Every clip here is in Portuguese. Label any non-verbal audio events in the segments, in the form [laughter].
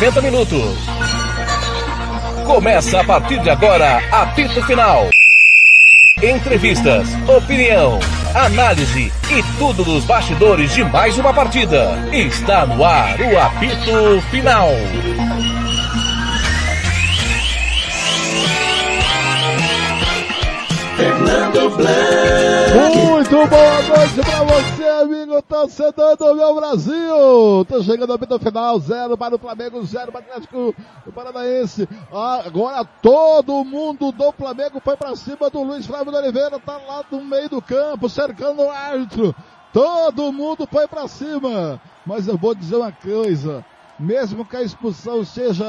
90 minutos. Começa a partir de agora, apito final. Entrevistas, opinião, análise e tudo dos bastidores de mais uma partida. Está no ar o apito final. Fernando Blanc. Muito boa noite pra você, amigo torcedor do meu Brasil. Tô chegando ao apito final, zero para o Flamengo, zero para o Atlético Paranaense. Agora todo mundo do Flamengo foi pra cima do Luiz Flávio de Oliveira, tá lá no meio do campo, cercando o árbitro. Todo mundo foi pra cima. Mas eu vou dizer uma coisa, mesmo que a expulsão seja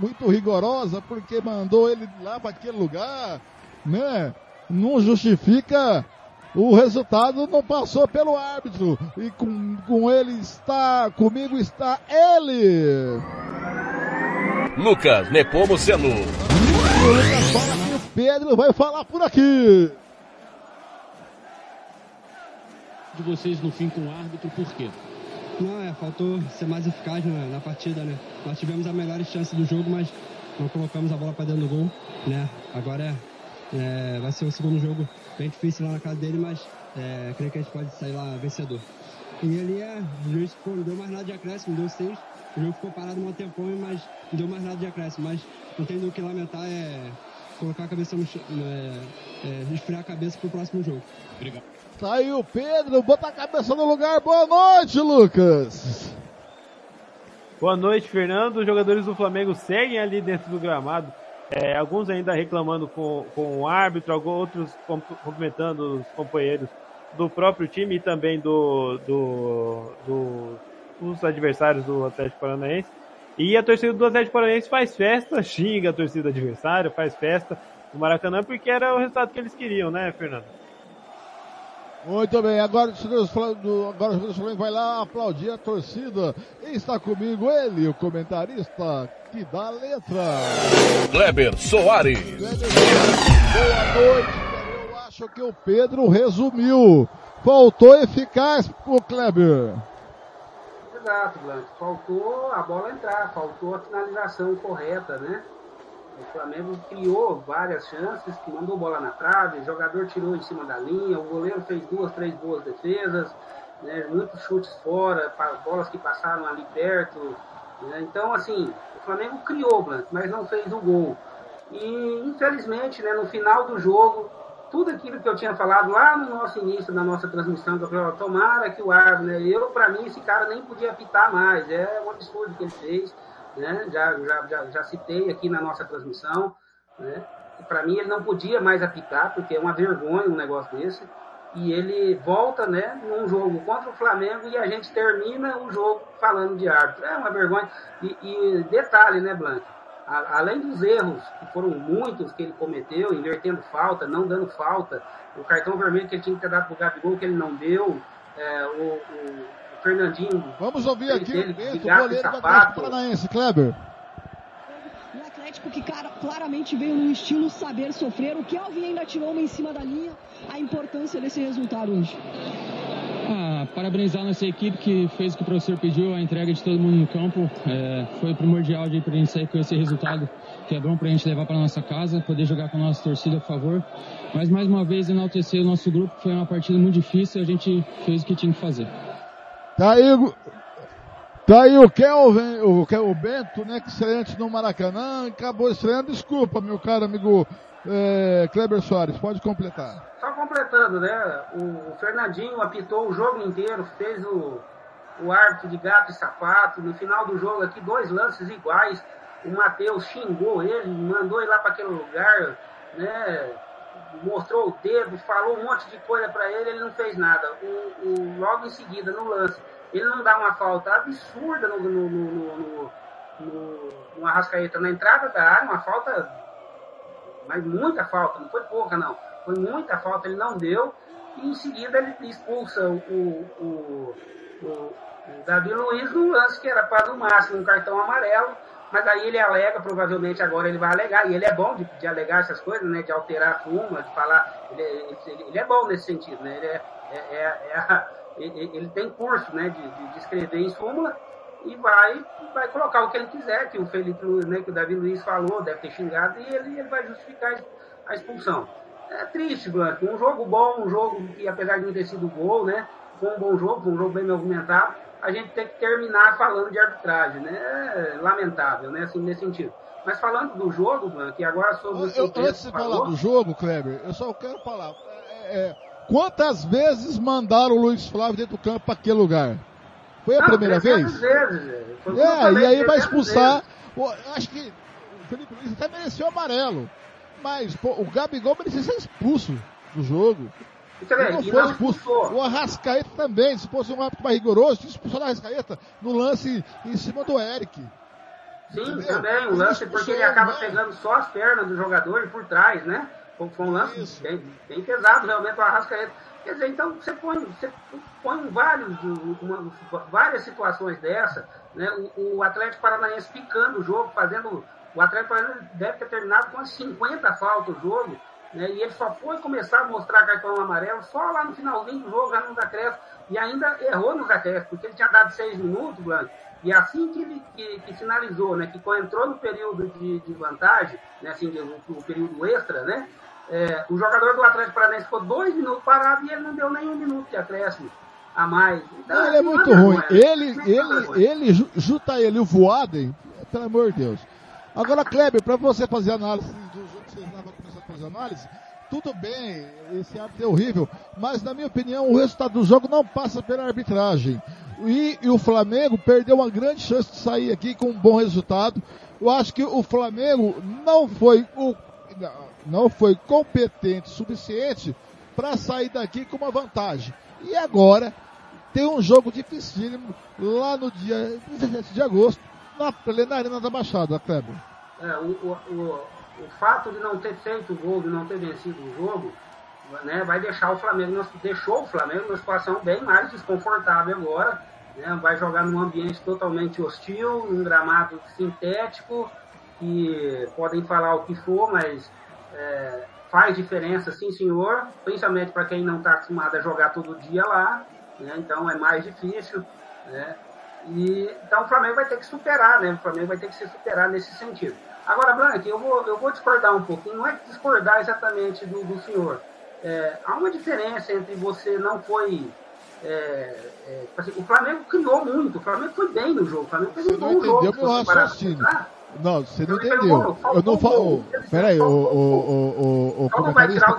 muito rigorosa, porque mandou ele lá para aquele lugar, né? Não justifica o resultado não passou pelo árbitro. E com, com ele está, comigo está ele. Lucas Nepomuceno. O Lucas fala que o Pedro vai falar por aqui. De vocês no fim com o árbitro, por quê? Não, é, faltou ser mais eficaz na, na partida, né? Nós tivemos a melhor chance do jogo, mas não colocamos a bola para dentro do gol, né? Agora é é, vai ser o segundo jogo bem difícil lá na casa dele, mas é, creio que a gente pode sair lá vencedor. E ele é, o juiz não deu mais nada de acréscimo, deu seis. O jogo ficou parado um tempão, mas não deu mais nada de acréscimo. Mas não tem do que lamentar, é colocar a cabeça no chão, é, é, esfriar a cabeça pro próximo jogo. Obrigado. Tá aí o Pedro, bota a cabeça no lugar. Boa noite, Lucas. Boa noite, Fernando. Os jogadores do Flamengo seguem ali dentro do gramado é, alguns ainda reclamando com, com o árbitro, outros cumprimentando os companheiros do próprio time e também do, do, do, dos adversários do Atlético Paranaense. E a torcida do Atlético Paranaense faz festa, [laughs] xinga a torcida adversária, faz festa no Maracanã, porque era o resultado que eles queriam, né, Fernando? Muito bem, agora o Flamengo vai lá aplaudir a torcida. E está comigo ele, o comentarista que dá a letra. Kleber Soares. Kleber Boa noite, eu acho que o Pedro resumiu. Faltou eficaz o Kleber. Exato, Blanco. Faltou a bola entrar, faltou a finalização correta, né? O Flamengo criou várias chances, que mandou bola na trave, o jogador tirou em cima da linha, o goleiro fez duas, três boas defesas, né, muitos chutes fora, bolas que passaram ali perto. Né, então, assim, o Flamengo criou, mas não fez o gol. E, infelizmente, né, no final do jogo, tudo aquilo que eu tinha falado lá no nosso início, na nossa transmissão, que eu falei, tomara que o árbitro, né, eu, para mim, esse cara nem podia apitar mais, é um absurdo que ele fez né? já, já, já, já citei aqui na nossa transmissão. Né? Para mim, ele não podia mais apitar, porque é uma vergonha um negócio desse. E ele volta né, num jogo contra o Flamengo e a gente termina o jogo falando de árbitro. É uma vergonha. E, e detalhe, né, Blanco? além dos erros, que foram muitos que ele cometeu, invertendo falta, não dando falta, o cartão vermelho que ele tinha que ter dado pro Gabigol, que ele não deu, é, o, o, Fernandinho. Vamos ouvir aqui dele, o goleiro do Atlético Paranaense, Kleber. Atlético que claramente veio no estilo saber sofrer. O Kelvin ainda tirou uma em cima da linha. A importância desse resultado hoje. Ah, parabenizar nossa equipe que fez o que o professor pediu, a entrega de todo mundo no campo. É, foi primordial para a gente sair com esse resultado, que é bom para a gente levar para nossa casa, poder jogar com a nossa torcida a favor. Mas mais uma vez enaltecer o nosso grupo, foi uma partida muito difícil, a gente fez o que tinha que fazer. Tá aí, tá aí o Kelvin, o, o Bento, né, que excelente no Maracanã, acabou estreando. Desculpa, meu caro amigo é, Kleber Soares, pode completar. Só completando, né, o Fernandinho apitou o jogo inteiro, fez o, o árbitro de gato e sapato. No final do jogo aqui, dois lances iguais. O Matheus xingou ele, mandou ele lá para aquele lugar, né? mostrou o dedo, falou um monte de coisa para ele, ele não fez nada. O, o, logo em seguida, no lance, ele não dá uma falta absurda no, no, no, no, no, Arrascaeta na entrada da área, uma falta, mas muita falta, não foi pouca não, foi muita falta, ele não deu, e em seguida ele expulsa o, o, o, o Davi Luiz no lance que era para no máximo um cartão amarelo, mas aí ele alega, provavelmente agora ele vai alegar, e ele é bom de, de alegar essas coisas, né, de alterar a súmula, de falar, ele, ele, ele, é bom nesse sentido, né, ele, é, é, é, é ele, ele, tem curso, né, de, de, escrever em súmula, e vai, vai colocar o que ele quiser, que o Felipe Luiz, né, que o Davi Luiz falou, deve ter xingado, e ele, ele vai justificar a expulsão. É triste, Blanco. Um jogo bom, um jogo que apesar de não ter sido gol, né? Foi um bom jogo, foi um jogo bem movimentado. A gente tem que terminar falando de arbitragem, né? É lamentável, né? Assim, nesse sentido. Mas falando do jogo, Blanco, e agora sobre o eu, Antes de falar do jogo, Kleber, eu só quero falar. É, é, quantas vezes mandaram o Luiz Flávio dentro do campo para aquele lugar? Foi a não, primeira vez? vezes. Foi é, e aí vai expulsar. Pô, acho que o Felipe Luiz até mereceu amarelo. Mas pô, o Gabigol merecia ser expulso do jogo. Ele não foi expulso. O Arrascaeta também, se fosse um árbitro mais rigoroso, tinha expulsado o Arrascaeta no lance em cima do Eric. Sim, Entendeu? também, o lance porque ele acaba pegando só as pernas do jogador por trás, né? Foi um lance bem, bem, pesado realmente o Arrascaeta. Quer dizer, então você põe, você põe vários, uma, várias situações dessa, né? O, o, Atlético Paranaense picando o jogo, fazendo. O Atlético Paranaense deve ter terminado com as 50 faltas o jogo, né? E ele só foi começar a mostrar cartão amarelo só lá no finalzinho do jogo, já nos acréscimos, e ainda errou nos acréscimos, porque ele tinha dado seis minutos, Blanco, e assim que ele que, que finalizou, né? Que entrou no período de, de vantagem, né? Assim, o, o período extra, né? É, o jogador do Atlético Paranaense ficou dois minutos parado e ele não deu nenhum minuto de acréscimo a mais. Então, ele é muito ruim. Ele, ele, ele, junta ele o Voaden, pelo amor de Deus. Agora, Kleber, para você fazer análise do jogo que você estava começando a fazer análise, tudo bem, esse árbitro é horrível, mas na minha opinião o resultado do jogo não passa pela arbitragem. E, e, o Flamengo perdeu uma grande chance de sair aqui com um bom resultado. Eu acho que o Flamengo não foi o não foi competente o suficiente para sair daqui com uma vantagem. E agora tem um jogo dificílimo lá no dia 17 de agosto, na plenária da Baixada, Kleber. É, o, o, o, o, fato de não ter feito o gol, de não ter vencido o jogo, né, vai deixar o Flamengo, deixou o Flamengo numa situação bem mais desconfortável agora. Né, vai jogar num ambiente totalmente hostil, num gramado sintético, que podem falar o que for, mas é, faz diferença, sim, senhor, principalmente para quem não está acostumado a jogar todo dia lá, né? então é mais difícil. Né? E, então o Flamengo vai ter que superar, né? O Flamengo vai ter que se superar nesse sentido. Agora, Blanque, eu vou, eu vou discordar um pouquinho, não é discordar exatamente do, do senhor. É, há uma diferença entre você não foi. É, é, tipo assim, o Flamengo criou muito, o Flamengo foi bem no jogo, o Flamengo fez um bom jogo. Meu raciocínio. Não, você não entendeu. Eu não falo. Peraí, o. O, o, o, comentarista.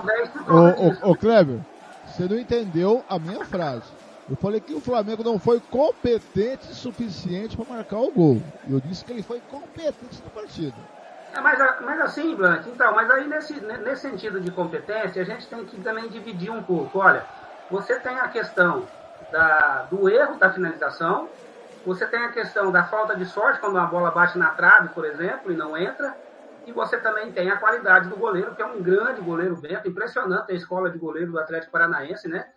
O, o, Kleber, você não entendeu a minha frase. Eu falei que o Flamengo não foi competente o suficiente para marcar o gol. Eu disse que ele foi competente na partida. É, mas, mas assim, Blanc, então, mas aí nesse, nesse sentido de competência, a gente tem que também dividir um pouco. Olha, você tem a questão da, do erro da finalização, você tem a questão da falta de sorte quando a bola bate na trave, por exemplo, e não entra. E você também tem a qualidade do goleiro, que é um grande goleiro Bento, impressionante a escola de goleiro do Atlético Paranaense, né?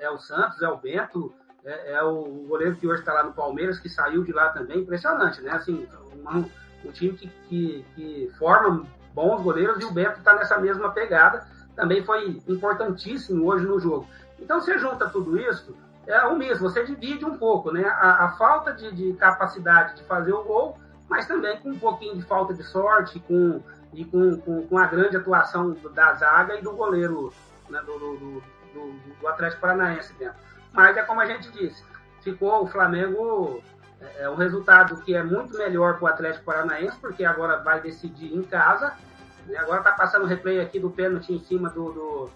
É o Santos, é o Bento, é, é o goleiro que hoje está lá no Palmeiras, que saiu de lá também, impressionante, né? Assim, um, um time que, que, que, forma bons goleiros e o Bento está nessa mesma pegada, também foi importantíssimo hoje no jogo. Então você junta tudo isso, é o mesmo, você divide um pouco, né? A, a falta de, de, capacidade de fazer o gol, mas também com um pouquinho de falta de sorte, com, e com, com, com a grande atuação da zaga e do goleiro né, do, do, do, do, Atlético Paranaense dentro. Mas é como a gente disse, ficou o Flamengo é, é um resultado que é muito melhor para o Atlético Paranaense, porque agora vai decidir em casa. Né? Agora está passando o replay aqui do pênalti em cima do, do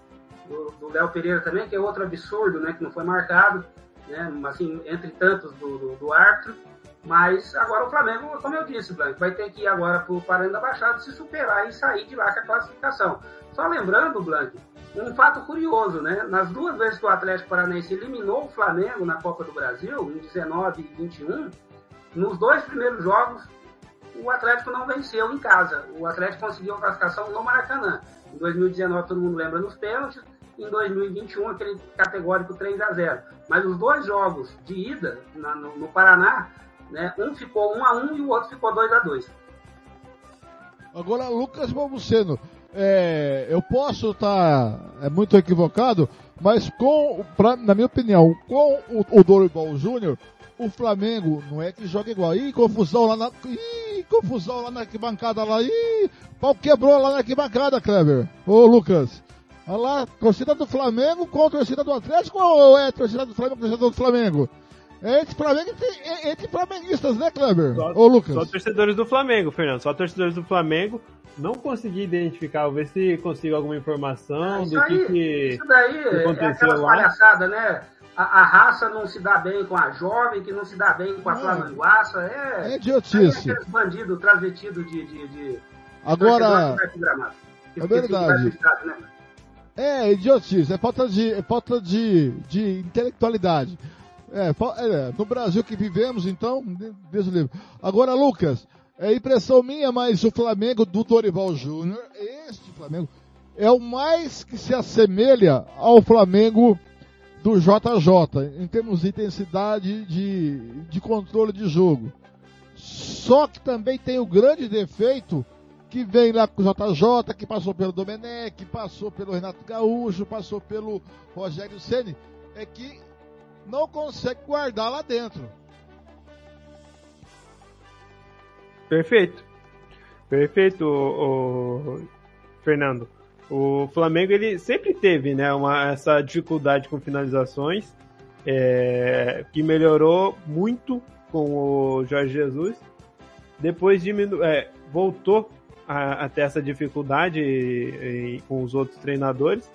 do Léo Pereira também, que é outro absurdo, né, que não foi marcado, né, assim, entre tantos do, do, do árbitro. Mas agora o Flamengo, como eu disse, Blanco, vai ter que ir agora para o Paranaense da Baixada se superar e sair de lá com a classificação. Só lembrando, Blanco, um fato curioso, né? Nas duas vezes que o Atlético Paranaense eliminou o Flamengo na Copa do Brasil, em 19 e 21, nos dois primeiros jogos, o Atlético não venceu em casa. O Atlético conseguiu a classificação no Maracanã. Em 2019, todo mundo lembra nos pênaltis em 2021 aquele categórico 3 a 0 Mas os dois jogos de ida na, no, no, Paraná, né, um ficou 1 a 1 e o outro ficou 2 a 2 Agora, Lucas Balbuceno, é, eu posso estar é, muito equivocado, mas com, pra, na minha opinião, com o, o Dorival Júnior, o Flamengo não é que joga igual. Ih, confusão lá na. Ih, confusão lá na arquibancada lá. Ih, pau quebrou lá na arquibancada, Kleber. Ô, Lucas. Olha lá, torcida do Flamengo contra a torcida do Atlético ou é torcida do Flamengo contra torcida do Flamengo? É entre, Flamengo, entre, entre flamenguistas, né, Kleber? Só, Ô, Lucas. Só torcedores do Flamengo, Fernando. Só torcedores do Flamengo. Não consegui identificar, vou ver se consigo alguma informação Isso do aí, que, que isso daí que é aconteceu lá. palhaçada, né? A, a raça não se dá bem com a jovem, que não se dá bem com a flamanguaça. É, É idiotice. é aqueles bandidos transvestidos de, de, de Agora. É verdade. né? É idiotice, é falta de, é falta de, de intelectualidade. É, é, no Brasil que vivemos, então, Deus livre. Agora, Lucas, é impressão minha, mas o Flamengo do Dorival Júnior, este Flamengo, é o mais que se assemelha ao Flamengo do JJ, em termos de intensidade de, de controle de jogo. Só que também tem o grande defeito que vem lá com o JJ, que passou pelo Domenech, que passou pelo Renato Gaúcho, passou pelo Rogério Ceni, é que não consegue guardar lá dentro. Perfeito. Perfeito, o, Fernando. O Flamengo ele sempre teve né, uma, essa dificuldade com finalizações, é, que melhorou muito com o Jorge Jesus. Depois diminu é, voltou a, a ter essa dificuldade com os outros treinadores.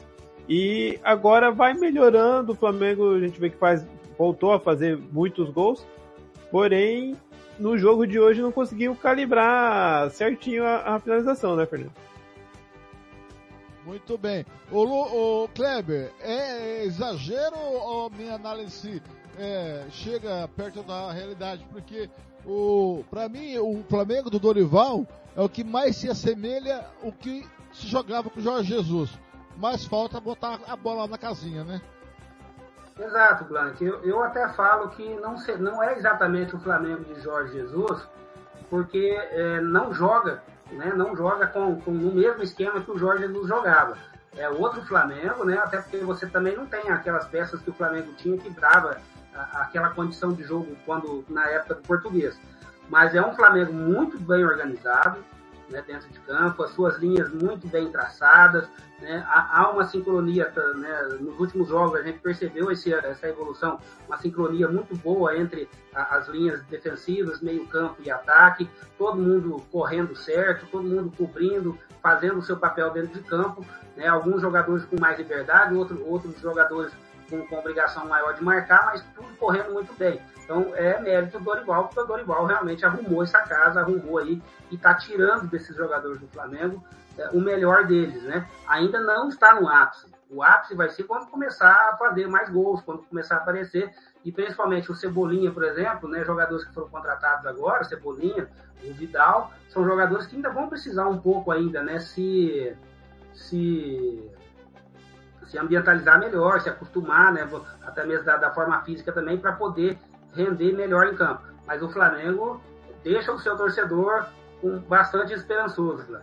E agora vai melhorando. O Flamengo a gente vê que faz, voltou a fazer muitos gols. Porém, no jogo de hoje não conseguiu calibrar certinho a, a finalização, né, Fernando? Muito bem. Ô, Lu, ô Kleber, é exagero ou minha análise é, chega perto da realidade? Porque o, pra mim, o Flamengo do Dorival é o que mais se assemelha o que se jogava com o Jorge Jesus. Mas falta botar a bola na casinha, né? Exato, Blanc. Eu, eu até falo que não, se- não é exatamente o Flamengo de Jorge Jesus, porque é, não joga, né? Não joga com, com o mesmo esquema que o Jorge Jesus jogava. É outro Flamengo, né? Até porque você também não tem aquelas peças que o Flamengo tinha que dava a- aquela condição de jogo quando na época do português. Mas é um Flamengo muito bem organizado, né, dentro de campo, as suas linhas muito bem traçadas, né, há, há uma sincronia, tá, né, nos últimos jogos a gente percebeu esse, essa evolução, uma sincronia muito boa entre a, as linhas defensivas, meio campo e ataque, todo mundo correndo certo, todo mundo cobrindo, fazendo o seu papel dentro de campo, né, alguns jogadores com mais liberdade, outro, outros jogadores com, com obrigação maior de marcar, mas tudo correndo muito bem. Então é mérito do Dorival, porque o Dorival realmente arrumou essa casa, arrumou aí e está tirando desses jogadores do Flamengo é, o melhor deles, né? Ainda não está no ápice. O ápice vai ser quando começar a fazer mais gols, quando começar a aparecer e principalmente o Cebolinha, por exemplo, né? Jogadores que foram contratados agora, Cebolinha, o Vidal, são jogadores que ainda vão precisar um pouco ainda, né? Se se se ambientalizar melhor, se acostumar, né? Até mesmo da, da forma física também para poder render melhor em campo. Mas o Flamengo deixa o seu torcedor com bastante esperançoso?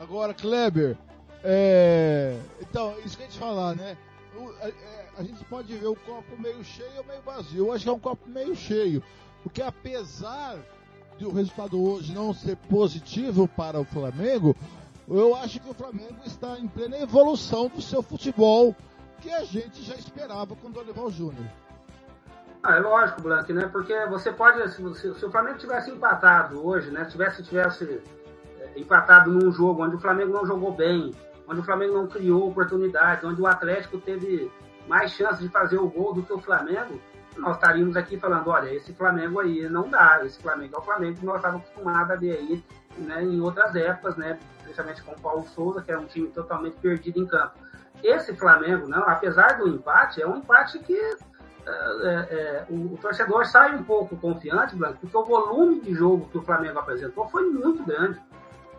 Agora, Kleber, é... então, isso que a gente falar, né? O- a, é, a gente pode ver o copo meio cheio ou meio vazio. Eu acho que é um copo meio cheio, porque apesar do resultado hoje não ser positivo para o Flamengo, eu acho que o Flamengo está em plena evolução do seu futebol, que a gente já esperava com o Dorival Júnior. Ah, é lógico, Blanc, né? Porque você pode, se, se- o Flamengo tivesse empatado hoje, né? Se tivesse, tivesse é, empatado num jogo onde o Flamengo não jogou bem, onde o Flamengo não criou oportunidades, onde o Atlético teve mais chances de fazer o gol do que o Flamengo, nós estaríamos aqui falando, olha, esse Flamengo aí não dá, esse Flamengo é o Flamengo que nós estávamos acostumados a ver aí, né, em outras épocas, né, principalmente com o Paulo Souza, que era um time totalmente perdido em campo. Esse Flamengo, não, apesar do empate, é um empate que é, é, o, o torcedor sai um pouco confiante, Blanco, porque o volume de jogo que o Flamengo apresentou foi muito grande.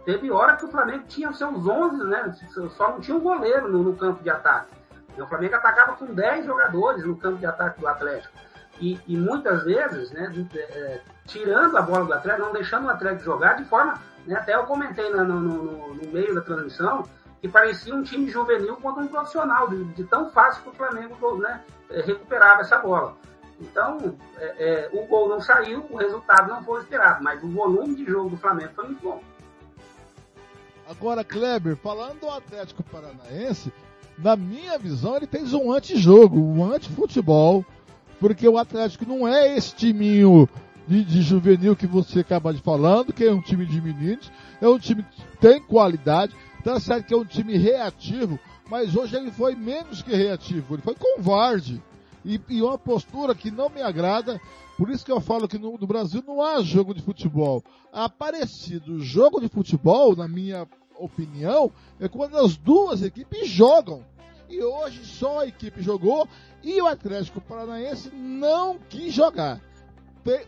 Teve hora que o Flamengo tinha seus 11, né? Só não tinha um goleiro no, no campo de ataque. O Flamengo atacava com 10 jogadores no campo de ataque do Atlético. E, e muitas vezes, né, de- é, tirando a bola do Atlético, não deixando o Atlético jogar de forma. Né, até eu comentei na- no, no- no meio da transmissão que parecia um time juvenil contra um profissional, de, de tão fácil que o Flamengo né, eh, recuperava essa bola. Então, é, é, o gol não saiu, o resultado não foi esperado, mas o volume de jogo do Flamengo foi muito bom. Agora, Kleber, falando do Atlético Paranaense, na minha visão, ele fez um antijogo, um antifutebol, porque o Atlético não é esse timinho de, de, juvenil que você acaba de falando, que é um time de meninos, é um time que tem qualidade, tá certo que é um time reativo, mas hoje ele foi menos que reativo, ele foi covarde. E, e uma postura que não me agrada, por isso que eu falo que no, no Brasil não há jogo de futebol. Há parecido jogo de futebol, na minha opinião, é quando as duas equipes jogam. E hoje só a equipe jogou e o Atlético Paranaense não quis jogar.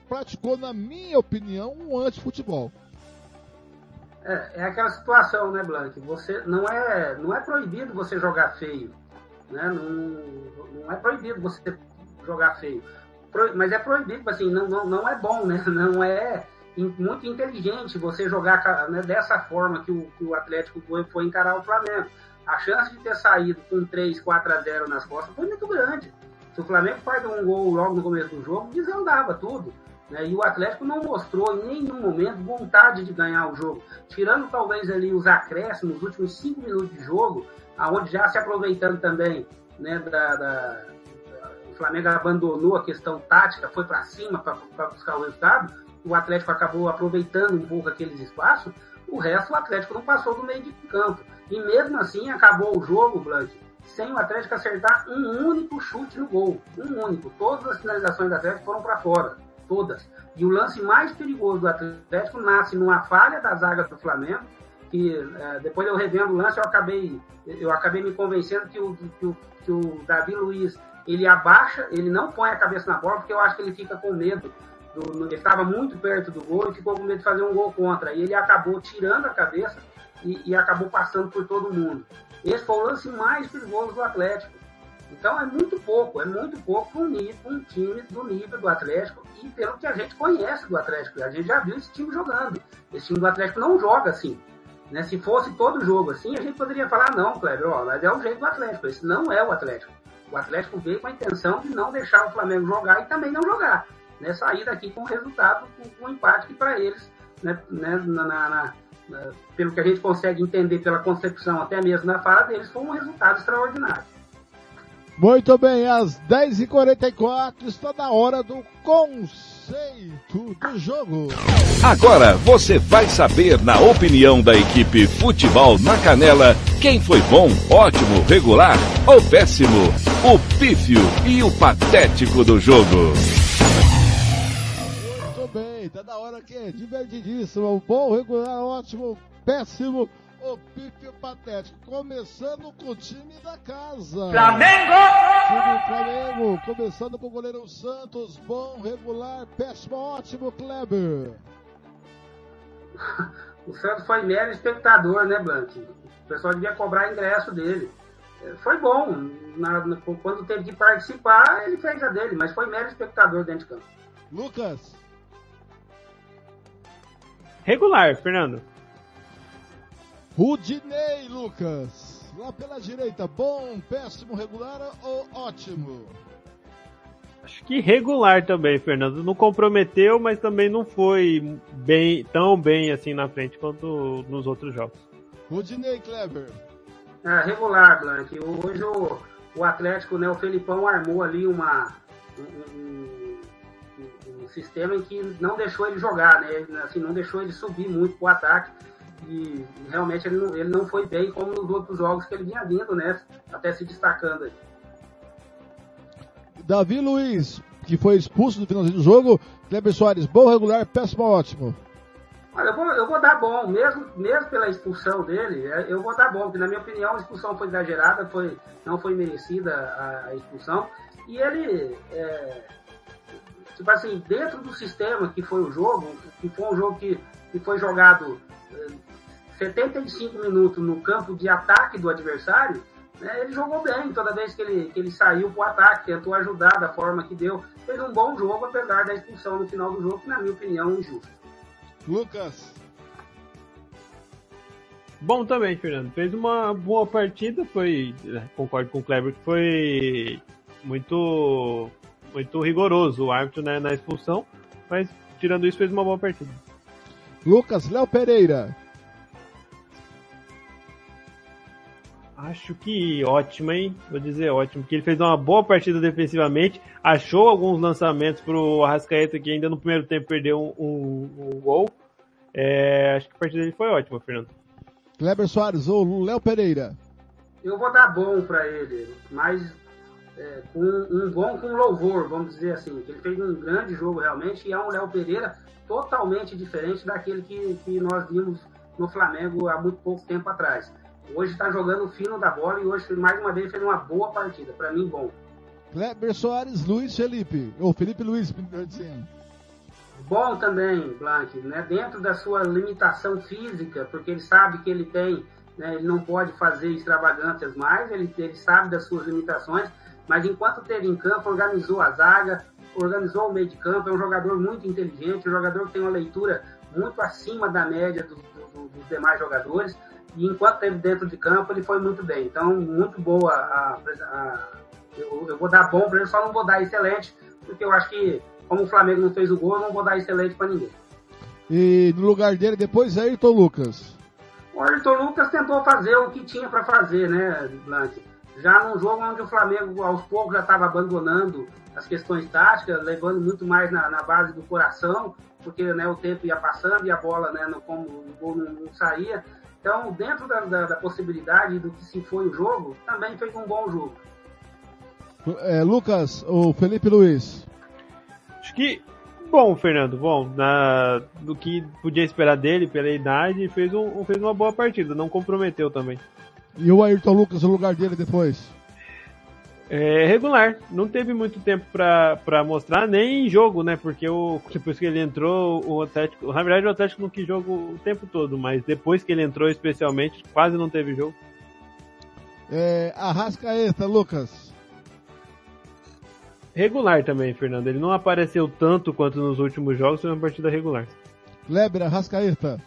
Praticou, na minha opinião, um anti-futebol. É, é, aquela situação, né, Blank? Você não é, não é proibido você jogar feio, né? Não, não é proibido você jogar feio, Pro, mas é proibido, assim, não, não, não é bom, né? [laughs] Não é muito inteligente você jogar né, dessa forma que o, que o Atlético foi, foi encarar o Flamengo. A chance de ter saído com 3, 4 a 0 nas costas foi muito grande. Se o Flamengo faz um gol logo no começo do jogo, desandava tudo. Né? E o Atlético não mostrou em nenhum momento vontade de ganhar o jogo. Tirando talvez ali os acréscimos, os últimos 5 minutos de jogo, aonde já se aproveitando também né, da, da, o Flamengo abandonou a questão tática, foi para cima para buscar o resultado o Atlético acabou aproveitando um pouco aqueles espaços, o resto o Atlético não passou do meio de campo. E mesmo assim acabou o jogo, Blank, sem o Atlético acertar um único chute no gol. Um único. Todas as finalizações do Atlético foram para fora. Todas. E o lance mais perigoso do Atlético nasce numa falha da zaga do Flamengo, que é, depois eu revendo o lance, eu acabei, eu acabei me convencendo que o, que o, que o Davi Luiz ele abaixa, ele não põe a cabeça na bola, porque eu acho que ele fica com medo do, ele estava muito perto do gol e ficou com medo de fazer um gol contra. E ele acabou tirando a cabeça e, e acabou passando por todo mundo. Esse foi o lance mais perigoso do Atlético. Então é muito pouco, é muito pouco um, um, time do nível do Atlético e pelo que a gente conhece do Atlético. A gente já viu esse time jogando. Esse time do Atlético não joga assim. Né? Se fosse todo jogo assim, a gente poderia falar, não, Kleber, ó, mas é o jeito do Atlético. Esse não é o Atlético. O Atlético veio com a intenção de não deixar o Flamengo jogar e também não jogar né, sair daqui com resultado, com, um empate que para eles, né, né, na, na, na, pelo que a gente consegue entender pela concepção, até mesmo na fala deles, foi um resultado extraordinário. Muito bem, às 10h44 está na hora do conceito do jogo. Agora você vai saber, na opinião da equipe Futebol na Canela, quem foi bom, ótimo, regular ou péssimo, o pífio e o patético do jogo. Tá da hora que é divertidíssimo, bom, regular, ótimo, péssimo, o pique patético. Começando com o time da casa. Flamengo! Time Flamengo, começando com o goleiro Santos, bom, regular, péssimo, ótimo, Kleber. [laughs] O Santos foi mero espectador, né, Blank? O pessoal devia cobrar ingresso dele. É, foi bom. Na, na, quando teve que participar, ele fez a dele, mas foi mero espectador dentro de campo. Lucas. Regular, Fernando. Rudinei, Lucas. Lá pela direita, bom, péssimo, regular ou ótimo? Acho que regular também, Fernando. Não comprometeu, mas também não foi bem, tão bem assim na frente quanto nos outros jogos. Rudinei, Kleber. É, regular, Blank. Hoje o, o Atlético, né, o Felipão armou ali uma, um, sistema em que não deixou ele jogar, né? Assim, não deixou ele subir muito pro ataque. E, realmente ele não, ele não foi bem como nos outros jogos que ele vinha vindo, né? Até se destacando aí. Davi Luiz, que foi expulso no finalzinho do jogo. Kleber Soares, bom, regular, péssimo, ótimo. Olha, eu vou, eu vou dar bom, mesmo, mesmo pela expulsão dele, é, eu vou dar bom, porque na minha opinião a expulsão foi exagerada, foi, não foi merecida a, a expulsão. E ele, é, tipo assim, dentro do sistema que foi o jogo, que foi um jogo que, que foi jogado eh, 75 minutos no campo de ataque do adversário, né, ele jogou bem toda vez que ele, que ele saiu para o ataque, tentou ajudar da forma que deu. Fez um bom jogo, apesar da expulsão no final do jogo, que na minha opinião é injusto. Lucas. Bom também, Fernando. Fez uma boa partida, foi. Concordo com o Kleber que foi muito muito rigoroso o árbitro né, na expulsão, mas tirando isso fez uma boa partida. Lucas Léo Pereira. Acho que ótimo, hein? Vou dizer ótimo, porque ele fez uma boa partida defensivamente, achou alguns lançamentos pro Arrascaeta que ainda no primeiro tempo perdeu um, um, um gol. É, acho que a partida dele foi ótima, Fernando. Kleber Soares ou Léo Pereira. Eu vou dar bom para ele, mas é, com um bom com louvor, vamos dizer assim. Ele fez um grande jogo realmente e é um Léo Pereira totalmente diferente daquele que, que nós vimos no Flamengo há muito pouco tempo atrás. Hoje está jogando fino da bola e hoje, mais uma vez, fez uma boa partida. Para mim, bom. Kleber Soares, Luiz Felipe. Ou Felipe Luiz, dizendo. Bom também, Blank, né? dentro da sua limitação física, porque ele sabe que ele tem, né? ele não pode fazer extravagâncias mais, ele, ele sabe das suas limitações, mas enquanto teve em campo, organizou a zaga, organizou o meio de campo, é um jogador muito inteligente, um jogador que tem uma leitura muito acima da média dos, dos, dos demais jogadores, e enquanto esteve dentro de campo, ele foi muito bem. Então, muito boa a, a eu, eu, vou dar bom para ele, só não vou dar excelente, porque eu acho que, como o Flamengo não fez o gol, eu não vou dar excelente para ninguém. E no lugar dele, depois, Ayrton Lucas. O Ayrton Lucas tentou fazer o que tinha para fazer, né, Blanc? Já num jogo onde o Flamengo, aos poucos, já estava abandonando as questões táticas, levando muito mais na, na base do coração, porque né, o tempo ia passando e a bola, né, no, como o gol não, não saía. Então, dentro da, da, da, possibilidade do que se foi o jogo, também fez um bom jogo. É, Lucas, o Felipe Luiz. Acho que bom, Fernando, bom, na, do que podia esperar dele pela idade, fez, um, fez uma boa partida, não comprometeu também. E o Ayrton Lucas no lugar dele depois? É regular, não teve muito tempo para mostrar, nem em jogo, né? Porque o, depois que ele entrou, o Atlético. Na verdade, o Atlético não quis jogo o tempo todo, mas depois que ele entrou, especialmente, quase não teve jogo. É, Arrascaeta, Lucas. Regular também, Fernando. Ele não apareceu tanto quanto nos últimos jogos, foi uma partida regular. Kleber, Arrascaeta.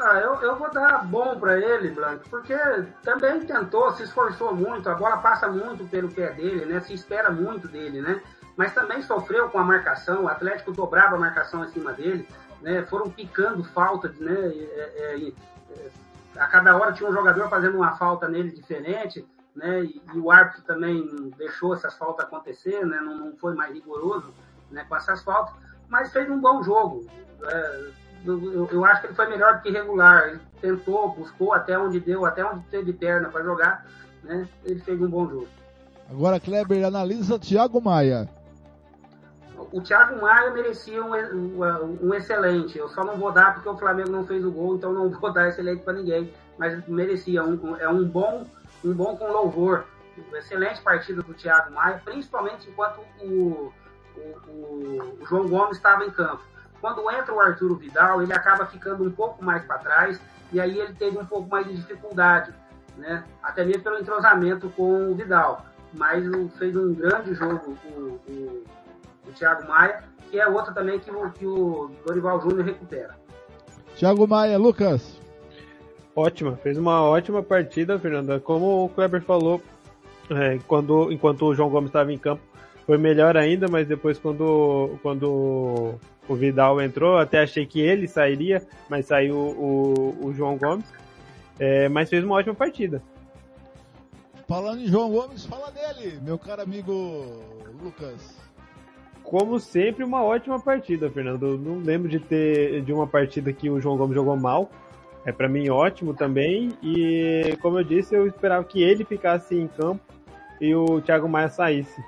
Ah, eu, eu vou dar bom para ele, Blanco, porque também tentou, se esforçou muito, a bola passa muito pelo pé dele, né? Se espera muito dele, né? Mas também sofreu com a marcação, o Atlético dobrava a marcação em cima dele, né? Foram picando faltas, né? É, é, é, a cada hora tinha um jogador fazendo uma falta nele diferente, né? E, e o árbitro também deixou essas faltas acontecer, né? Não, não, foi mais rigoroso né? com essas faltas, mas fez um bom jogo. É, eu, eu, acho que ele foi melhor do que regular. Ele tentou, buscou até onde deu, até onde teve perna para jogar, né? Ele fez um bom jogo. Agora, Kleber, analisa Thiago Maia. O Thiago Maia merecia um, um, excelente. Eu só não vou dar porque o Flamengo não fez o gol, então não [laughs] vou dar excelente para ninguém. Mas merecia. Um, é um bom, um bom com louvor. Excelente partida do Thiago Maia, principalmente enquanto o, o, o João Gomes estava em campo quando entra o Arturo Vidal, ele acaba ficando um pouco mais para trás e aí ele teve um pouco mais de dificuldade, né? Até mesmo pelo entrosamento com o Vidal. Mas fez um grande jogo o, o, o Thiago Maia, que é outro também que o, que o Dorival Júnior recupera. Thiago Maia, Lucas. Ótima, fez uma ótima partida, Fernanda. Como o Kleber falou, é, quando, enquanto o João Gomes estava em campo, foi melhor ainda, mas depois quando, quando o Vidal entrou, até achei que ele sairia, mas saiu o, o João Gomes. É, mas fez uma ótima partida. Falando em João Gomes, fala dele, meu caro amigo Lucas. Como sempre, uma ótima partida, Fernando. Eu não lembro de ter de uma partida que o João Gomes jogou mal. É para mim ótimo também. E como eu disse, eu esperava que ele ficasse em campo e o Thiago Maia saísse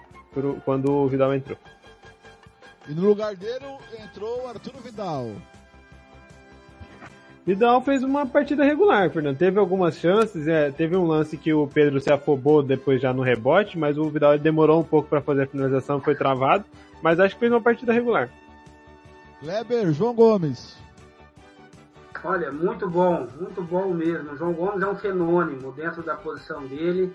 quando o Vidal entrou. E no lugar dele entrou o Arturo Vidal. Vidal fez uma partida regular, Fernando. Teve algumas chances, é, teve um lance que o Pedro se afobou depois já no rebote, mas o Vidal demorou um pouco para fazer a finalização, foi travado, mas acho que fez uma partida regular. Kleber, João Gomes. Olha, muito bom, muito bom mesmo. O João Gomes é um fenômeno dentro da posição dele.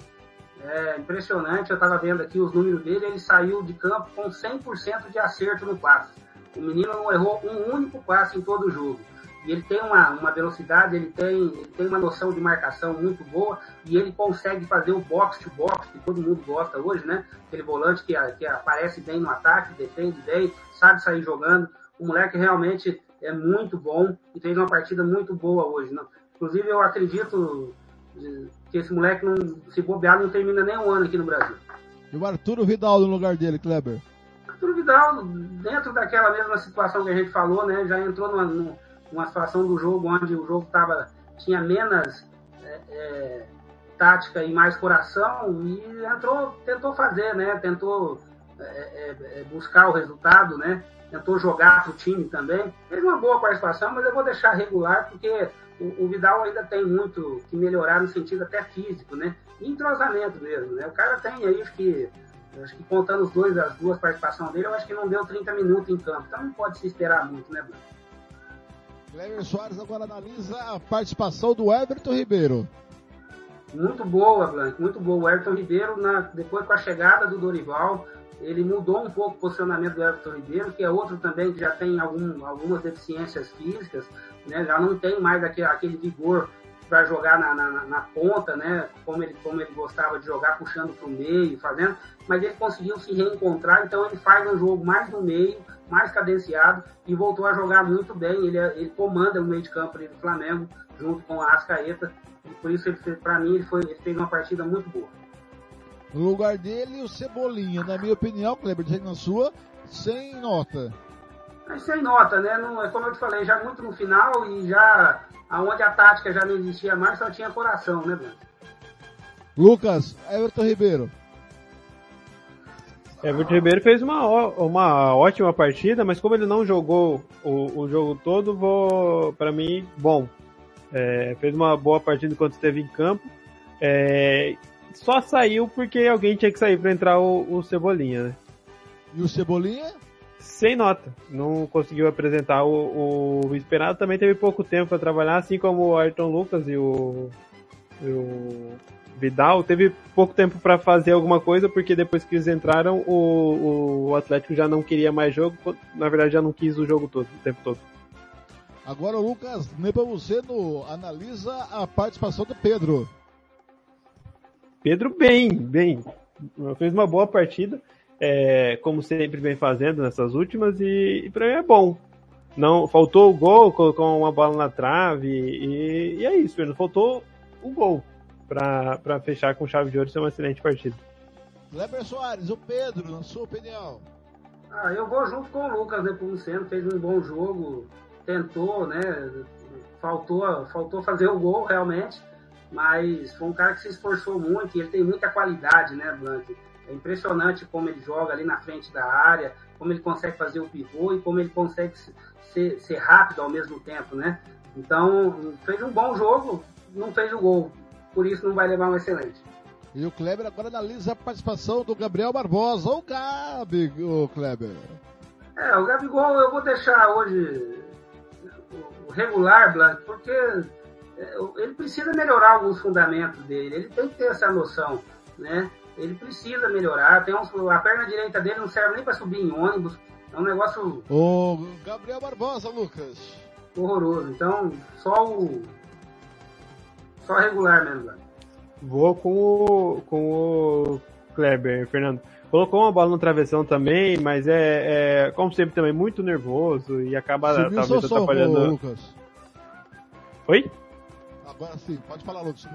É impressionante, eu estava vendo aqui os números dele, ele saiu de campo com 100% de acerto no passe. O menino não errou um único passe em todo o jogo. E ele tem uma, uma velocidade, ele tem, ele tem uma noção de marcação muito boa e ele consegue fazer o box to box, que todo mundo gosta hoje, né? Aquele volante que, que aparece bem no ataque, defende bem, sabe sair jogando. O moleque realmente é muito bom e fez uma partida muito boa hoje. Não? Inclusive, eu acredito que esse moleque, não, se bobear, não termina nem um ano aqui no Brasil. E o Arturo Vidal no lugar dele, Kleber? Arturo Vidal, dentro daquela mesma situação que a gente falou, né, já entrou numa, numa situação do jogo onde o jogo tava, tinha menos é, é, tática e mais coração e entrou, tentou fazer, né, tentou é, é, é buscar o resultado, né, tentou jogar para o time também. Fez uma boa participação, mas eu vou deixar regular porque o, o, Vidal ainda tem muito que melhorar no sentido até físico, né? E entrosamento mesmo, né? O cara tem aí, acho que, acho que contando os dois, as duas participações dele, eu acho que não deu 30 minutos em campo. Então não pode se esperar muito, né, Bruno? Cleber Soares agora analisa a participação do Everton Ribeiro. Muito boa, Blanco, muito boa. O Everton Ribeiro, na, depois com a chegada do Dorival, ele mudou um pouco o posicionamento do Everton Ribeiro, que é outro também que já tem algum, algumas deficiências físicas, né? já não tem mais aquele, aquele vigor para jogar na, na, na, ponta, né? Como ele, como ele gostava de jogar, puxando para o meio, fazendo, mas ele conseguiu se reencontrar, então ele faz um jogo mais no meio, mais cadenciado e voltou a jogar muito bem. Ele, ele comanda o meio de campo do Flamengo junto com a Ascaeta, e por isso para mim ele, foi, ele fez uma partida muito boa. No lugar dele, o Cebolinha, na minha opinião, Kleber, na sua, sem nota. Mas sem nota, né? Não, é como eu te falei, já muito no final e já aonde a tática já não existia mais, só tinha coração, né, Bruno? Lucas, Everton Ribeiro. Everton Ribeiro fez uma, uma ótima partida, mas como ele não jogou o, o jogo todo, vou, para mim, bom. É, fez uma boa partida enquanto esteve em campo. É, só saiu porque alguém tinha que sair para entrar o, o, Cebolinha, né? E o Cebolinha? Sem nota. Não conseguiu apresentar o, o esperado. Também teve pouco tempo para trabalhar, assim como o Ayrton Lucas e o, e o Vidal. Teve pouco tempo para fazer alguma coisa, porque depois que eles entraram, o, o Atlético já não queria mais jogo. Na verdade, já não quis o jogo todo, o tempo todo. Agora o Lucas Nepomuceno analisa a participação do Pedro. Pedro bem, bem. Fez uma boa partida, é, como sempre vem fazendo nessas últimas, e, e para mim é bom. Não faltou o gol, colocou uma bola na trave, e, e é isso, não faltou o gol para fechar com chave de ouro. Isso é uma excelente partida. Leber Soares, o Pedro, na sua opinião? Ah, eu vou junto com o Lucas Nepomuceno, fez um bom jogo, tentou, né? Faltou, faltou fazer o gol realmente, mas foi um cara que se esforçou muito e ele tem muita qualidade, né, Blanc? É impressionante como ele joga ali na frente da área, como ele consegue fazer o pivô e como ele consegue ser, ser rápido ao mesmo tempo, né? Então, fez um bom jogo, não fez o gol, por isso não vai levar um excelente. E o Kleber agora analisa a participação do Gabriel Barbosa, ou Gabi, o Kleber. É, o Gabigol eu vou deixar hoje o regular, Blanc, porque é, ele precisa melhorar alguns fundamentos dele, ele tem que ter essa noção, né? Ele precisa melhorar, tem uns, a perna direita dele não serve nem para subir em ônibus, é um negócio... O Gabriel Barbosa, Lucas. Horroroso, então só o... só regular mesmo, Vou com o, com o Kleber, Fernando. Colocou uma bola no travessão também, mas é, é como sempre também muito nervoso e acaba Sumiu talvez atrapalhando. Lucas. Oi? Agora sim, pode falar, Lucas.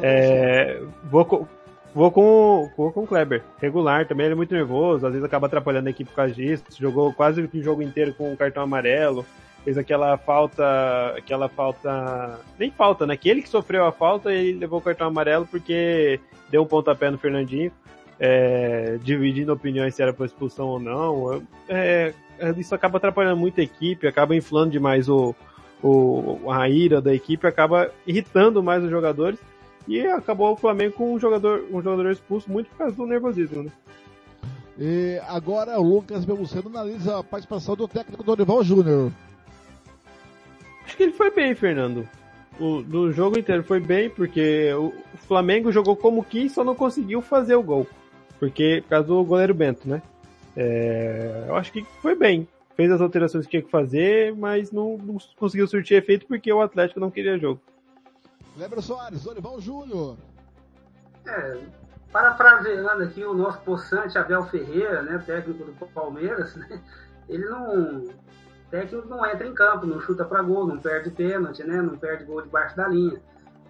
É, vou, com, vou, com, vou com o Kleber. Regular também, ele é muito nervoso, às vezes acaba atrapalhando a equipe por causa disso. Jogou quase o jogo inteiro com um cartão amarelo. Fez aquela falta. Aquela falta. Nem falta, né? Que ele que sofreu a falta e levou o cartão amarelo porque deu um pontapé no Fernandinho. É, dividindo opiniões se era para expulsão ou não. É, isso acaba atrapalhando muito a equipe, acaba inflando demais o, o, a ira da equipe acaba irritando mais os jogadores e acabou o Flamengo com um jogador, um jogador expulso muito por causa do nervosismo, né? E agora o Lucas Belmuceno analisa a participação do técnico Dorival Júnior. Acho que ele foi bem, Fernando. O, do jogo inteiro foi bem, porque o Flamengo jogou como quis, só não conseguiu fazer o gol. Porque, por causa do goleiro Bento, né? É, eu acho que foi bem. fez as alterações que tinha que fazer, mas não, não conseguiu surtir efeito porque o Atlético não queria jogo. Lembra Soares, Dorival Júnior. É, parafraseando aqui o nosso possante Abel Ferreira, né, técnico do Palmeiras, [laughs] né, ele não. Técnico não entra em campo, não chuta para gol, não perde pênalti, né, não perde gol debaixo da linha.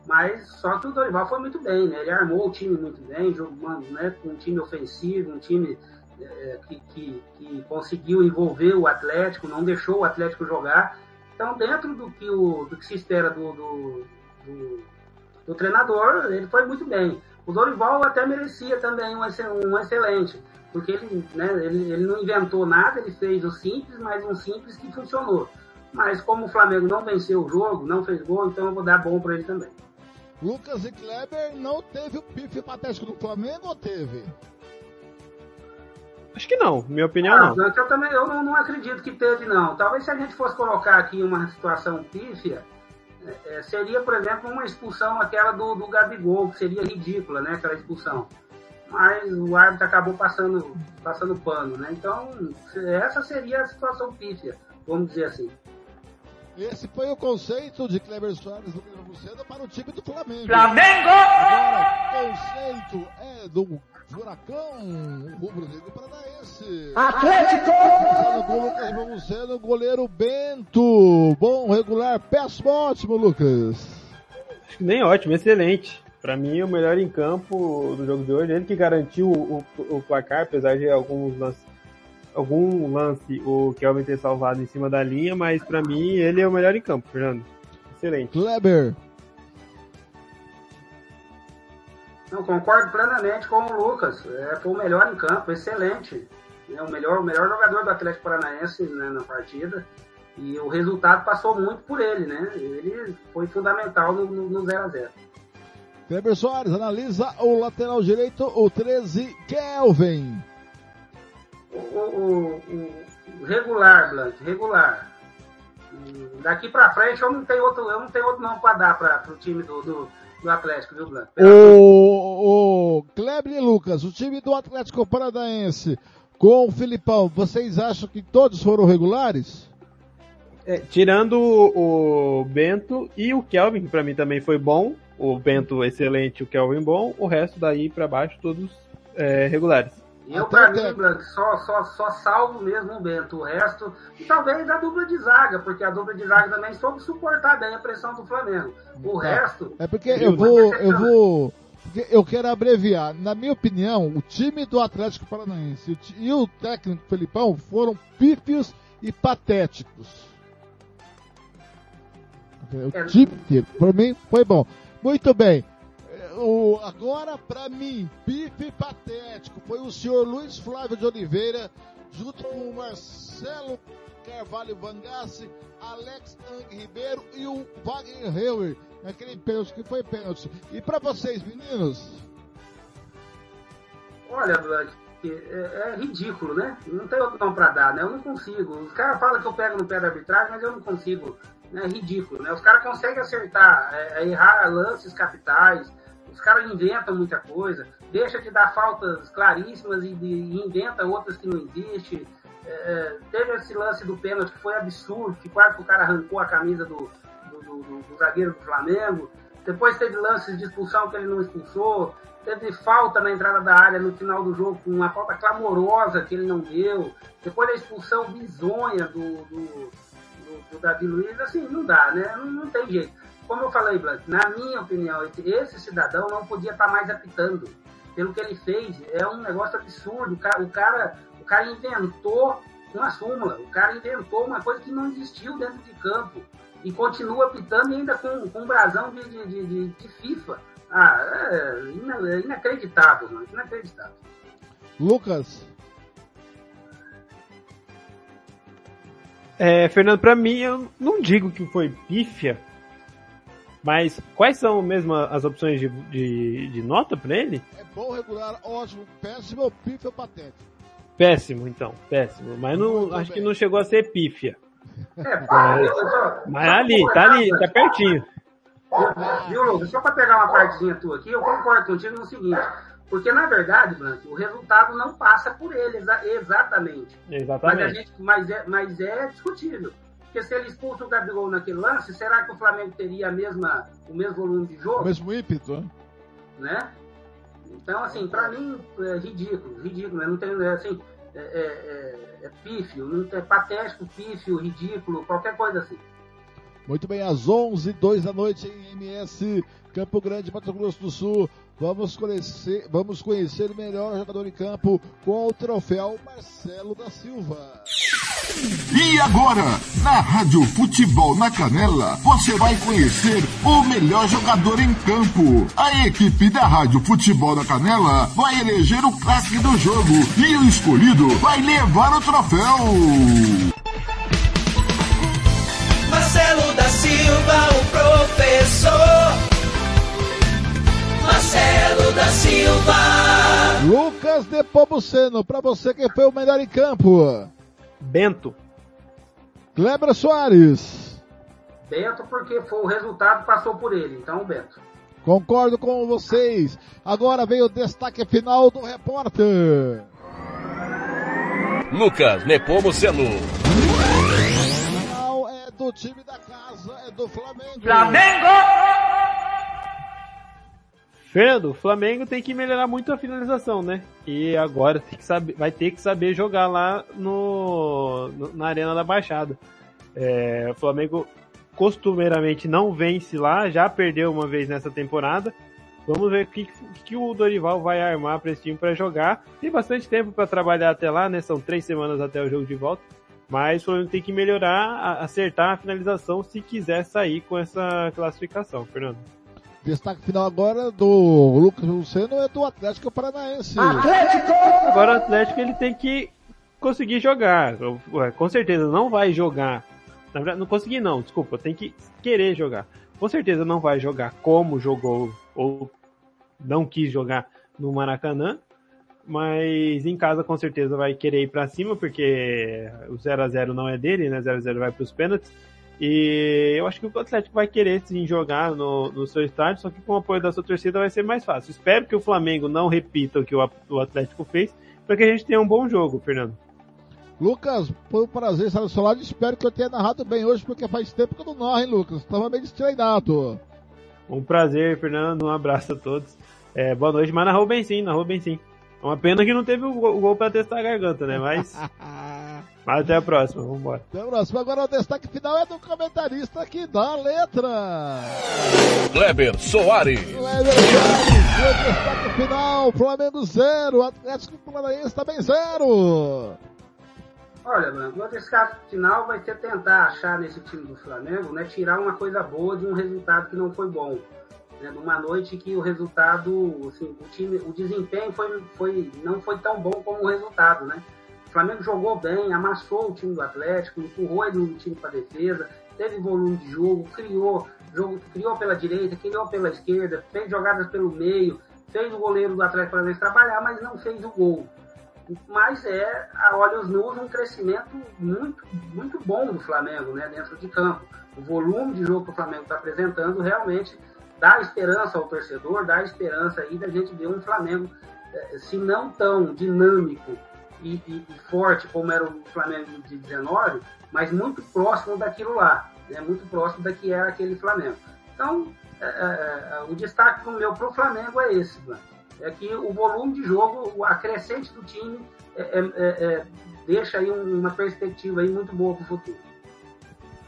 Mas só que o Dorival foi muito bem, né? Ele armou o time muito bem, jogando né, um time ofensivo, um time é, que, que, que, conseguiu envolver o Atlético, não deixou o Atlético jogar. Então, dentro do que, o, do que se espera do, do, do, do treinador, ele foi muito bem. O Dorival até merecia também um, um excelente, porque ele, né, ele, ele não inventou nada, ele fez o simples, mas um simples que funcionou. Mas como o Flamengo não venceu o jogo, não fez gol, então eu vou dar bom para ele também. Lucas e Kleber não teve o pife patético do Flamengo ou teve? Acho que não, minha opinião ah, não. Eu também eu não, não, acredito que teve, não. Talvez se a gente fosse colocar aqui uma situação pífia, é, seria, por exemplo, uma expulsão aquela do, do Gabigol, que seria ridícula, né? Aquela expulsão. Mas o árbitro acabou passando, passando pano, né? Então, essa seria a situação pífia, vamos dizer assim. Esse foi o conceito de Kleber Soares do Milan Lucena para o time do Flamengo. Flamengo! Agora, o conceito é do Furacão, Rubro Negro Paranaense. Atlético! Do Lucas Lucena, goleiro Bento. Bom, regular, péssimo, ótimo, Lucas. Acho que nem ótimo, excelente. Para mim, o melhor em campo do jogo de hoje, ele que garantiu o, o, o placar, apesar de alguns lances algum lance o Kelvin ter salvado em cima da linha, mas para mim ele é o melhor em campo, Fernando. Excelente. Kleber. Não, concordo plenamente com o Lucas. É, foi o melhor em campo, excelente. É o melhor, o melhor jogador do Atlético Paranaense né, na partida. E o resultado passou muito por ele, né? Ele foi fundamental no 0x0. Kleber Soares analisa o lateral direito, o 13, Kelvin o, o, o regular, Blank, regular. Daqui pra frente eu não tenho outro, eu não tenho outro não pra dar pra, pro time do, do, do Atlético, viu, Blank? O, o Kleber e Lucas, o time do Atlético Paranaense com o Filipão, vocês acham que todos foram regulares? É, tirando o, o Bento e o Kelvin, que pra mim também foi bom. O Bento excelente, o Kelvin bom. O resto daí pra baixo, todos é, regulares. Eu, pra mim, Blanc, só, só, só salvo mesmo o Bento. O resto, e talvez a dupla de zaga, porque a dupla de zaga também soube suportar bem a pressão do Flamengo. O é, resto. É porque eu vou. Eu vou. Eu quero abreviar. Na minha opinião, o time do Atlético Paranaense e o técnico Felipão foram pífios e patéticos. O é. time inteiro. Para mim, foi bom. Muito bem o, agora, para mim, bife patético foi o senhor Luiz Flávio de Oliveira, junto com o Marcelo Carvalho Vangassi, Alex Ang Ribeiro e o Wagner Heuer, naquele pênalti que foi pênalti. E para vocês, meninos? Olha, é, é, ridículo, né? Não tem nome para dar, né? Eu não consigo. Os caras falam que eu pego no pé da arbitragem, mas eu não consigo. É ridículo, né? Os caras conseguem acertar, é, errar lances capitais, os caras inventam muita coisa, deixa de dar faltas claríssimas e, de, e inventa outras que não existem. É, é, teve esse lance do pênalti que foi absurdo, que quase que o cara arrancou a camisa do, do, do, do zagueiro do Flamengo. Depois teve lances de expulsão que ele não expulsou. Teve falta na entrada da área no final do jogo, uma falta clamorosa que ele não deu. Depois da expulsão bizonha do, do, do, do Davi Luiz, assim, não dá, né? Não, não tem jeito como eu falei, Blanc, na minha opinião, esse cidadão não podia estar mais apitando. Pelo que ele fez, é um negócio absurdo. O cara, o cara, o cara inventou uma súmula, o cara inventou uma coisa que não existiu dentro de campo e continua apitando ainda com, com um brasão de, de, de, de FIFA. Ah, é, é inacreditável, mano, inacreditável. Lucas. É, Fernando, para mim, eu não digo que foi pífia, mas quais são mesmo as opções de, de, de nota para ele? É bom, regular, ótimo, péssimo, pífia ou patético? Péssimo, então, péssimo. Mas não, acho bem. que não chegou a ser pífia. É, mas, mas ali, tá ali, tá pertinho. Viu, Lucas? Só para pegar uma partezinha tua aqui, eu concordo contigo no seguinte. Porque, na verdade, Blanco, o resultado não passa por ele exa exatamente. Exatamente. Mas, gente, mas, é, mas é discutível. Porque se ele expulsa o Gabigol naquele lance, será que o Flamengo teria a mesma, o mesmo volume de jogo? O mesmo ímpeto, né? né? Então, assim, para mim é ridículo, ridículo, né? Não tem, é, assim, é, é, é, é pífio, não é patético, pífio, ridículo, qualquer coisa assim. Muito bem, às 11 2 da noite em MS, Campo Grande, Mato Grosso do Sul. Vamos conhecer, vamos conhecer o melhor jogador em campo com o troféu Marcelo da Silva. E agora, na Rádio Futebol na Canela, você vai conhecer o melhor jogador em campo. A equipe da Rádio Futebol na Canela vai eleger o craque do jogo e o escolhido vai levar o troféu. Marcelo da Silva, o professor. Marcelo da Silva. Lucas de Pomuceno, para você quem foi o melhor em campo? Bento. Kleber Soares. Bento, porque foi o resultado passou por ele, então Bento. Concordo com vocês. Agora vem o destaque final do repórter. Lucas Nepomuceno. Do time da casa, é do Flamengo. Flamengo! Fernando, o Flamengo tem que melhorar muito a finalização, né? E agora tem que saber, vai ter que saber jogar lá no, no na Arena da Baixada. É, o Flamengo costumeiramente não vence lá, já perdeu uma vez nessa temporada. Vamos ver o que, que o Dorival vai armar para esse time para jogar. Tem bastante tempo para trabalhar até lá, né? São três semanas até o jogo de volta. Mas o Flamengo tem que melhorar, acertar a finalização se quiser sair com essa classificação, Fernando. Destaque final agora do Lucas Luceno é do Atlético Paranaense. Atlético! Agora o Atlético ele tem que conseguir jogar. Com certeza não vai jogar. Na verdade, não conseguir não, desculpa, tem que querer jogar. Com certeza não vai jogar como jogou ou não quis jogar no Maracanã, mas em casa com certeza vai querer ir para cima porque o 0 a 0 não é dele, né? 0 a 0 vai para os pênaltis. E eu acho que o Atlético vai querer sim jogar no, no seu estádio, só que com o apoio da sua torcida vai ser mais fácil. Espero que o Flamengo não repita o que o, o Atlético fez, para que a gente tenha um bom jogo, Fernando. Lucas, foi um prazer estar do seu lado. Espero que eu tenha narrado bem hoje, porque faz tempo que eu não narro, hein, Lucas? Estava meio destreinado. Um prazer, Fernando. Um abraço a todos. É, boa noite, mas narrou bem sim, narrou bem sim. Uma pena que não teve o gol, o gol para testar a garganta, né? Mas. [laughs] Mas até a próxima, vamos embora. Até a próxima. Agora o destaque final é do comentarista que dá a letra. Kleber Soares. Kleber Soares, o destaque final, Flamengo 0, Atlético Paranaense também 0. Olha, mano, o destaque final vai ser tentar achar nesse time do Flamengo, né, tirar uma coisa boa de um resultado que não foi bom. Né, numa noite que o resultado, assim, o time, o desempenho foi, foi, não foi tão bom como o resultado, né? O Flamengo jogou bem, amassou o time do Atlético, empurrou ele no time para defesa, teve volume de jogo, criou, jogo, criou pela direita, criou pela esquerda, fez jogadas pelo meio, fez o goleiro do Atlético Paranaense trabalhar, mas não fez o gol. Mas é, a olhos nus, um crescimento muito, muito bom do Flamengo né, dentro de campo. O volume de jogo que o Flamengo está apresentando realmente dá esperança ao torcedor, dá esperança aí da gente ver um Flamengo, se não tão dinâmico e, e, e, forte como era o Flamengo de 19, mas muito próximo daquilo lá, né? muito próximo da que era aquele Flamengo. Então, é, é, o destaque meu para o Flamengo é esse, é que o volume de jogo, a crescente do time, é, deixa aí uma perspectiva aí muito boa para o futuro.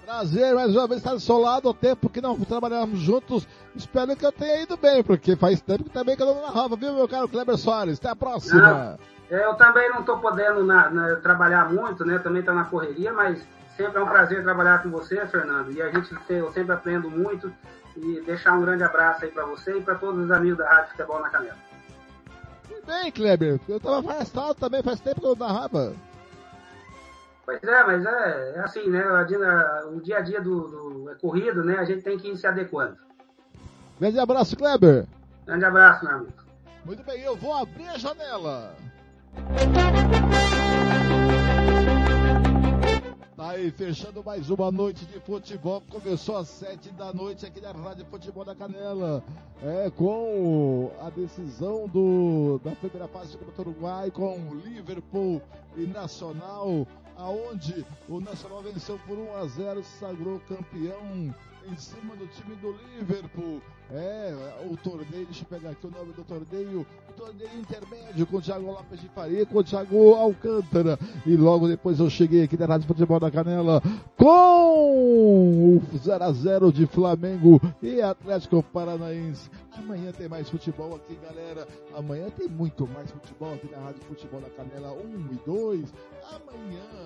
Prazer mais uma vez estar do seu lado, o tempo que não trabalhamos juntos. Espero que eu tenha ido bem, porque faz tempo que também que eu não narrava, viu, meu caro Kleber Soares? Até a próxima! Não. Eu também não estou podendo na, na, trabalhar muito, né? Também estou na correria, mas sempre é um prazer trabalhar com você, Fernando. E a gente eu sempre aprendo muito. E deixar um grande abraço aí para você e para todos os amigos da Rádio Futebol na Canela. Tudo bem, Kleber. Eu estava afastado também, faz tempo que eu narrava. Pois é, mas é, é assim, né? O dia a dia do, do é corrido, né? A gente tem que ir se adequando. Grande abraço, Kleber. Grande abraço, meu amigo. Muito bem, eu vou abrir a janela. Tá Aí, fechando mais uma noite de futebol. Começou às sete da noite aqui na Rádio Futebol da Canela. É, com a decisão do, da primeira fase do Uruguai, com Liverpool e Nacional, aonde o Nacional venceu por 1 a 0 se sagrou campeão em cima do time do Liverpool. É, o torneio, deixa eu pegar aqui o nome do torneio, o torneio intermédio com o Thiago Lopes de Faria, com o Thiago Alcântara. E logo depois eu cheguei aqui na Rádio Futebol da Canela com o 0x0 de Flamengo e Atlético Paranaense. Amanhã tem mais futebol aqui, galera. Amanhã tem muito mais futebol aqui na Rádio Futebol da Canela 1 e 2. Amanhã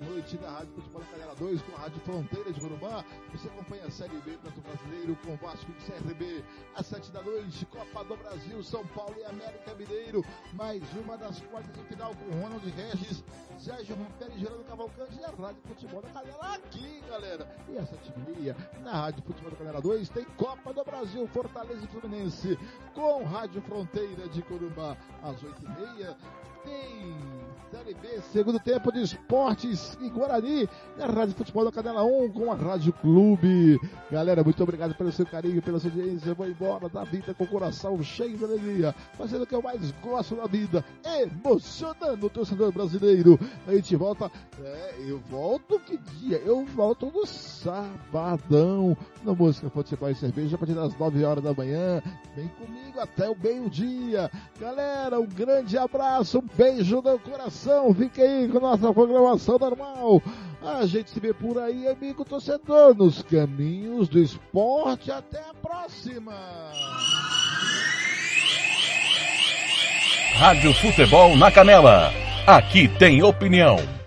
da noite na Rádio Futebol Canela 2 com a Rádio Fronteira de Urubá. Você acompanha a Série B do Brasileiro com Vasco e CRB. Às sete da noite, Copa do Brasil, São Paulo e América Mineiro. Mais uma das quartas de final com Ronald Regis, Sérgio Romperi Gerando Cavalcante e a Rádio Futebol da Canela aqui, galera. E às sete e meia, na Rádio Futebol da Canela 2, tem Copa do Brasil, Fortaleza e Fluminense com Rádio Fronteira de Corumbá. Às oito e meia, tem Série B, segundo tempo de esportes em Guarani, na Rádio Futebol da Canela 1 com a Rádio Clube. Galera, muito obrigado pelo seu carinho, pela sua audiência. Eu vou embora da vida com o coração cheio de alegria, fazendo o que eu mais gosto da vida, emocionando o torcedor brasileiro. A gente volta, é, eu volto que dia? Eu volto no sabadão, na música Futebol e Cerveja, a partir das 9 horas da manhã. Vem comigo até o meio-dia. Galera, um grande abraço, um beijo no coração. Fique aí com nossa programação normal. A gente se vê por aí, amigo torcedor, nos caminhos do esporte. Até a próxima. Rádio Futebol na Canela. Aqui tem opinião.